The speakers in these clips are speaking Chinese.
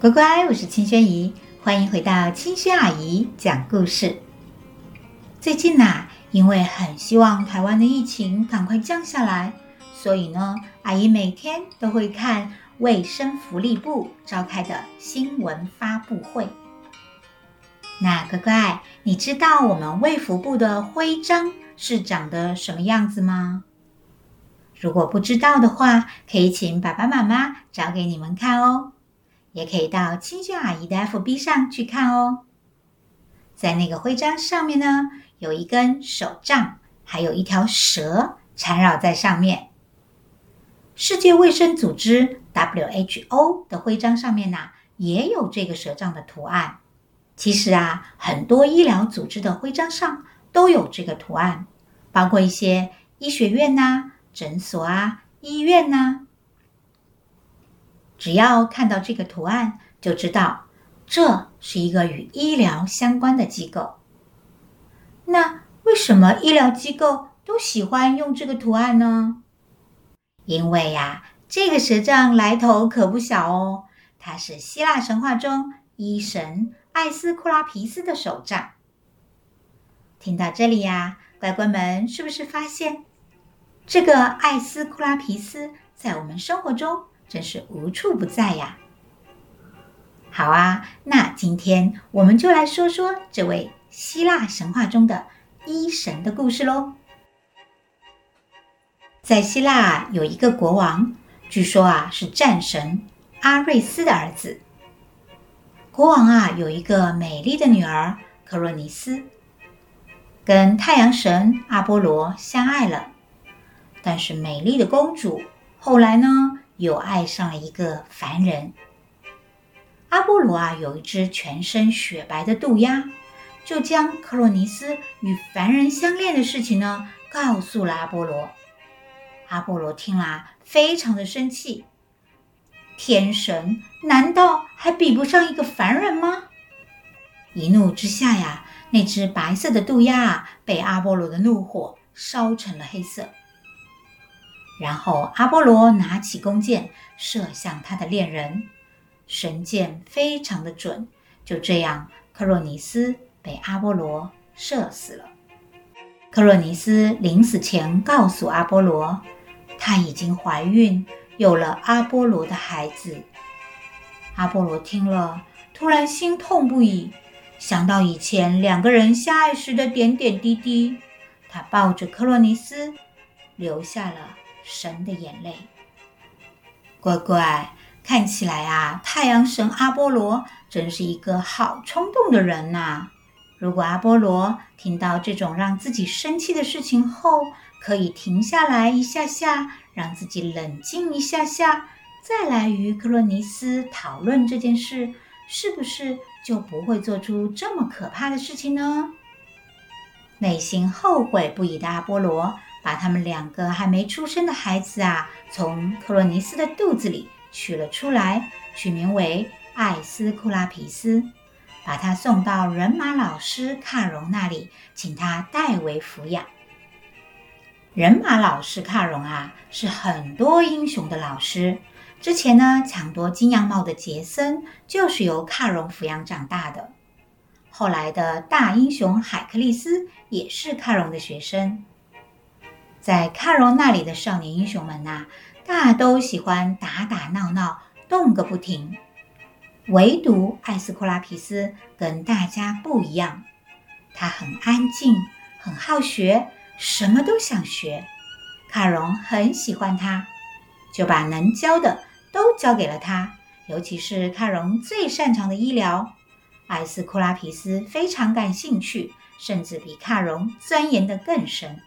乖乖，我是清轩姨，欢迎回到清轩阿姨讲故事。最近呐、啊，因为很希望台湾的疫情赶快降下来，所以呢，阿姨每天都会看卫生福利部召开的新闻发布会。那乖乖，你知道我们卫福部的徽章是长得什么样子吗？如果不知道的话，可以请爸爸妈妈找给你们看哦。也可以到青萱阿姨的 FB 上去看哦。在那个徽章上面呢，有一根手杖，还有一条蛇缠绕在上面。世界卫生组织 WHO 的徽章上面呢，也有这个蛇杖的图案。其实啊，很多医疗组织的徽章上都有这个图案，包括一些医学院呐、诊所啊、医院呐。只要看到这个图案，就知道这是一个与医疗相关的机构。那为什么医疗机构都喜欢用这个图案呢？因为呀，这个蛇杖来头可不小哦，它是希腊神话中医神艾斯库拉皮斯的手杖。听到这里呀，乖乖们是不是发现这个艾斯库拉皮斯在我们生活中真是无处不在呀！好啊，那今天我们就来说说这位希腊神话中的医神的故事喽。在希腊有一个国王，据说啊是战神阿瑞斯的儿子。国王啊有一个美丽的女儿克洛尼斯，跟太阳神阿波罗相爱了。但是美丽的公主后来呢，又爱上了一个凡人。阿波罗啊，有一只全身雪白的渡鸦，就将克洛尼斯与凡人相恋的事情呢，告诉了阿波罗。阿波罗听了，非常的生气。天神难道还比不上一个凡人吗？一怒之下呀，那只白色的渡鸦啊，被阿波罗的怒火烧成了黑色。然后阿波罗拿起弓箭射向他的恋人，神箭非常的准。就这样，克洛尼斯被阿波罗射死了。克洛尼斯临死前告诉阿波罗，她已经怀孕，有了阿波罗的孩子。阿波罗听了，突然心痛不已，想到以前两个人相爱时的点点滴滴，他抱着克洛尼斯，流下了。神的眼泪，乖乖，看起来啊，太阳神阿波罗真是一个好冲动的人呐。如果阿波罗听到这种让自己生气的事情后，可以停下来一下下，让自己冷静一下下，再来与克洛尼斯讨论这件事，是不是就不会做出这么可怕的事情呢？内心后悔不已的阿波罗。把他们两个还没出生的孩子啊，从克洛尼斯的肚子里取了出来，取名为艾斯库拉皮斯，把他送到人马老师卡戎那里，请他代为抚养。人马老师卡戎啊，是很多英雄的老师。之前呢，抢夺金羊毛的杰森就是由卡戎抚养长大的。后来的大英雄海克力斯也是卡戎的学生。在卡戎那里的少年英雄们呐、大都喜欢打打闹闹，动个不停。唯独艾斯库拉皮斯跟大家不一样，他很安静，很好学，什么都想学。卡戎很喜欢他，就把能教的都教给了他，尤其是卡戎最擅长的医疗，艾斯库拉皮斯非常感兴趣，甚至比卡戎钻研的更深。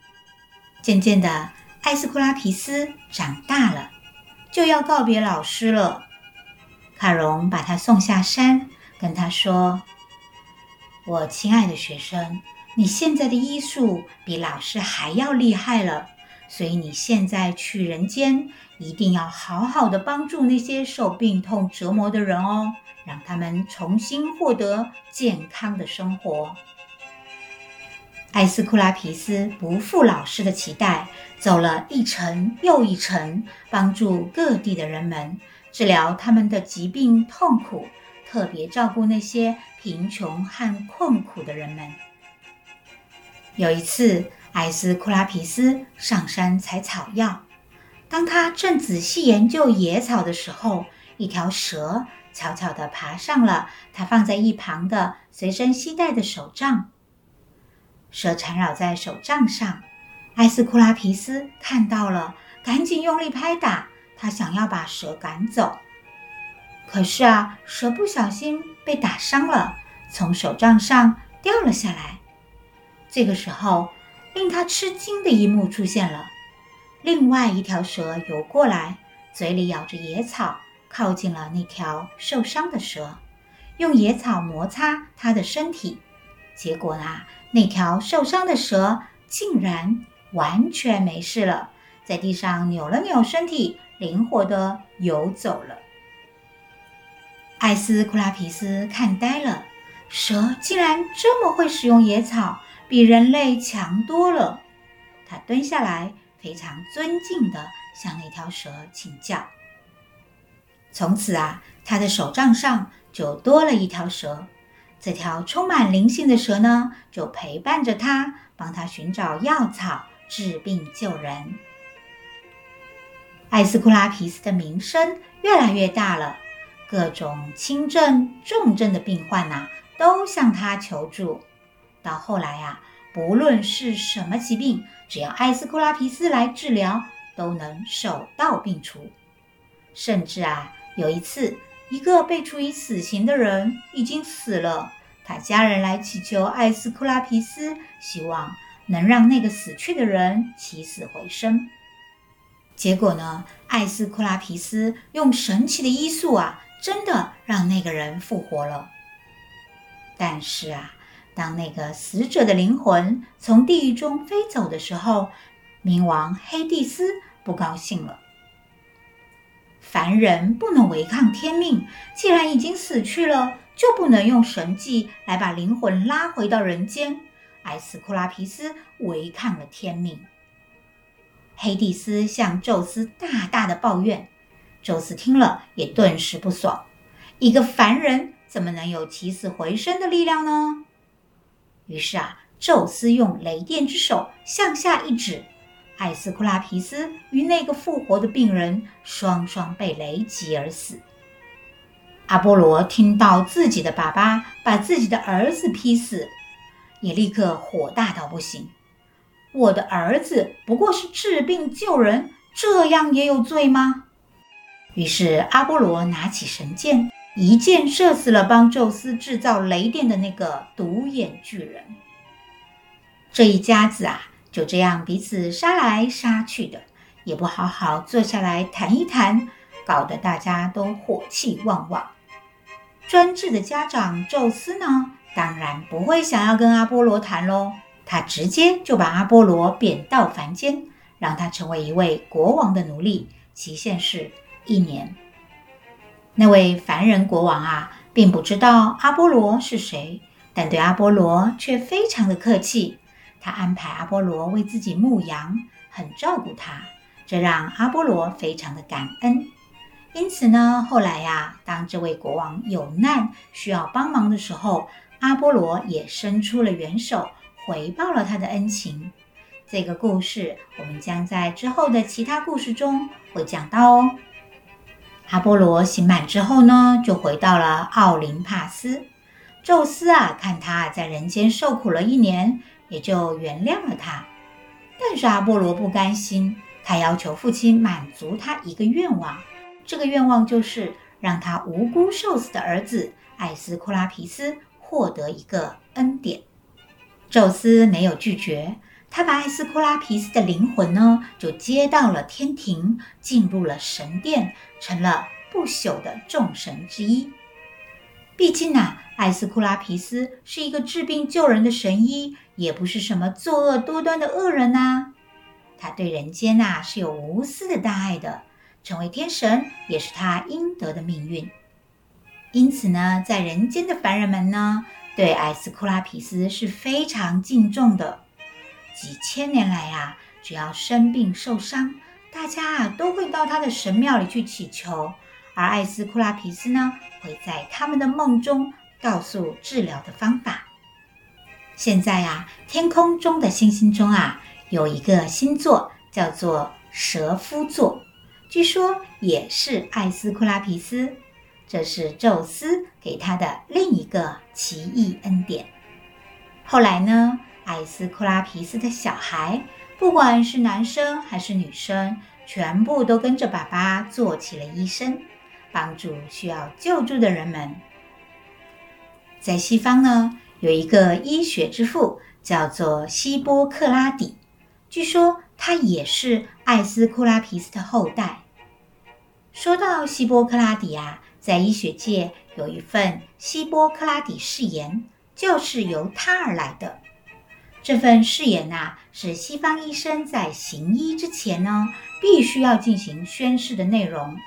渐渐的，艾斯库拉皮斯长大了，就要告别老师了。卡戎把他送下山，跟他说：“我亲爱的学生，你现在的医术比老师还要厉害了，所以你现在去人间，一定要好好的帮助那些受病痛折磨的人哦，让他们重新获得健康的生活。”艾斯库拉皮斯不负老师的期待，走了一程又一程，帮助各地的人们治疗他们的疾病痛苦，特别照顾那些贫穷和困苦的人们。有一次，艾斯库拉皮斯上山采草药，当他正仔细研究野草的时候，一条蛇悄悄地爬上了他放在一旁的随身携带的手杖。蛇缠绕在手杖上，艾斯库拉皮斯看到了，赶紧用力拍打，他想要把蛇赶走。可是啊，蛇不小心被打伤了，从手杖上掉了下来。这个时候，令他吃惊的一幕出现了：另外一条蛇游过来，嘴里咬着野草，靠近了那条受伤的蛇，用野草摩擦它的身体。结果呢，那条受伤的蛇竟然完全没事了，在地上扭了扭身体，灵活地游走了。艾斯库拉皮斯看呆了，蛇竟然这么会使用野草。比人类强多了。他蹲下来，非常尊敬地向那条蛇请教。从此啊，他的手杖上就多了一条蛇。这条充满灵性的蛇呢，就陪伴着他，帮他寻找药草，治病救人。艾斯库拉皮斯的名声越来越大了，各种轻症、重症的病患呐、都向他求助。到后来呀、不论是什么疾病，只要艾斯库拉皮斯来治疗，都能手到病除。甚至啊，有一次，一个被处以死刑的人已经死了，他家人来祈求艾斯库拉皮斯，希望能让那个死去的人起死回生。结果呢，艾斯库拉皮斯用神奇的医术啊，真的让那个人复活了。但是啊。当那个死者的灵魂从地狱中飞走的时候，冥王黑帝斯不高兴了。凡人不能违抗天命，既然已经死去了，就不能用神迹来把灵魂拉回到人间。埃斯库拉皮斯违抗了天命。黑帝斯向宙斯大大的抱怨，宙斯听了也顿时不爽。一个凡人怎么能有起死回生的力量呢？于是啊，宙斯用雷电之手向下一指，艾斯库拉皮斯与那个复活的病人双双被雷击而死。阿波罗听到自己的爸爸把自己的儿子劈死，也立刻火大到不行。我的儿子不过是治病救人，这样也有罪吗？于是阿波罗拿起神剑。一箭射死了帮宙斯制造雷电的那个独眼巨人。这一家子啊，就这样彼此杀来杀去的，也不好好坐下来谈一谈，搞得大家都火气旺旺。专制的家长宙斯呢，当然不会想要跟阿波罗谈喽，他直接就把阿波罗贬到凡间，让他成为一位国王的奴隶，期限是一年。那位凡人国王啊，并不知道阿波罗是谁，但对阿波罗却非常的客气。他安排阿波罗为自己牧羊，很照顾他，这让阿波罗非常的感恩。因此呢，后来呀，当这位国王有难需要帮忙的时候，阿波罗也伸出了援手，回报了他的恩情。这个故事我们将在之后的其他故事中会讲到哦。阿波罗刑满之后呢，就回到了奥林帕斯。宙斯啊，看他在人间受苦了一年，也就原谅了他。但是阿波罗不甘心，他要求父亲满足他一个愿望。这个愿望就是让他无辜受死的儿子艾斯库拉皮斯获得一个恩典。宙斯没有拒绝，他把艾斯库拉皮斯的灵魂呢，就接到了天庭，进入了神殿。成了不朽的众神之一。毕竟啊，艾斯库拉皮斯是一个治病救人的神医，也不是什么作恶多端的恶人呐、他对人间呐、是有无私的大爱的，成为天神也是他应得的命运。因此呢，在人间的凡人们呢，对艾斯库拉皮斯是非常敬重的。几千年来、啊，只要生病受伤。大家啊都会到他的神庙里去祈求，而艾斯库拉皮斯呢，会在他们的梦中告诉治疗的方法。现在啊，天空中的星星中啊，有一个星座叫做蛇夫座，据说也是艾斯库拉皮斯，这是宙斯给他的另一个奇异恩典。后来呢，艾斯库拉皮斯的小孩，不管是男生还是女生，全部都跟着爸爸做起了医生，帮助需要救助的人们。在西方呢，有一个医学之父，叫做希波克拉底。据说他也是艾斯库拉皮斯的后代。说到希波克拉底啊，在医学界有一份希波克拉底誓言，就是由他而来的。这份誓言呐、是西方医生在行医之前呢，必须要进行宣誓的内容。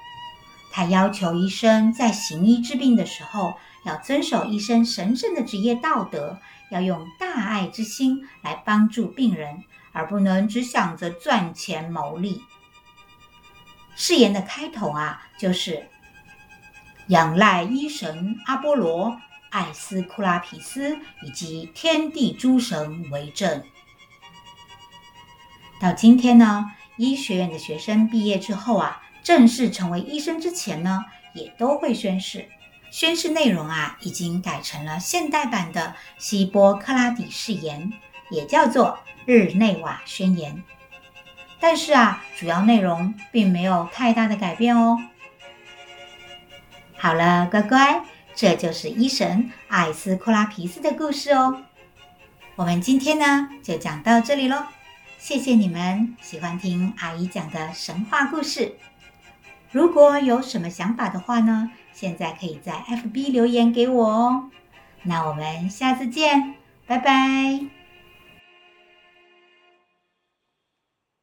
他要求医生在行医治病的时候，要遵守医生神圣的职业道德，要用大爱之心来帮助病人，而不能只想着赚钱牟利。誓言的开头啊，就是仰赖医神阿波罗、艾斯库拉皮斯以及天地诸神为证。到今天呢，医学院的学生毕业之后啊，正式成为医生之前呢，也都会宣誓。宣誓内容啊，已经改成了现代版的希波克拉底誓言，也叫做日内瓦宣言。但是啊，主要内容并没有太大的改变哦。好了，乖乖，这就是医神艾斯库拉皮斯的故事哦。我们今天呢，就讲到这里喽。谢谢你们喜欢听阿姨讲的神话故事。如果有什么想法的话呢，现在可以在 FB 留言给我哦。那我们下次见，拜拜。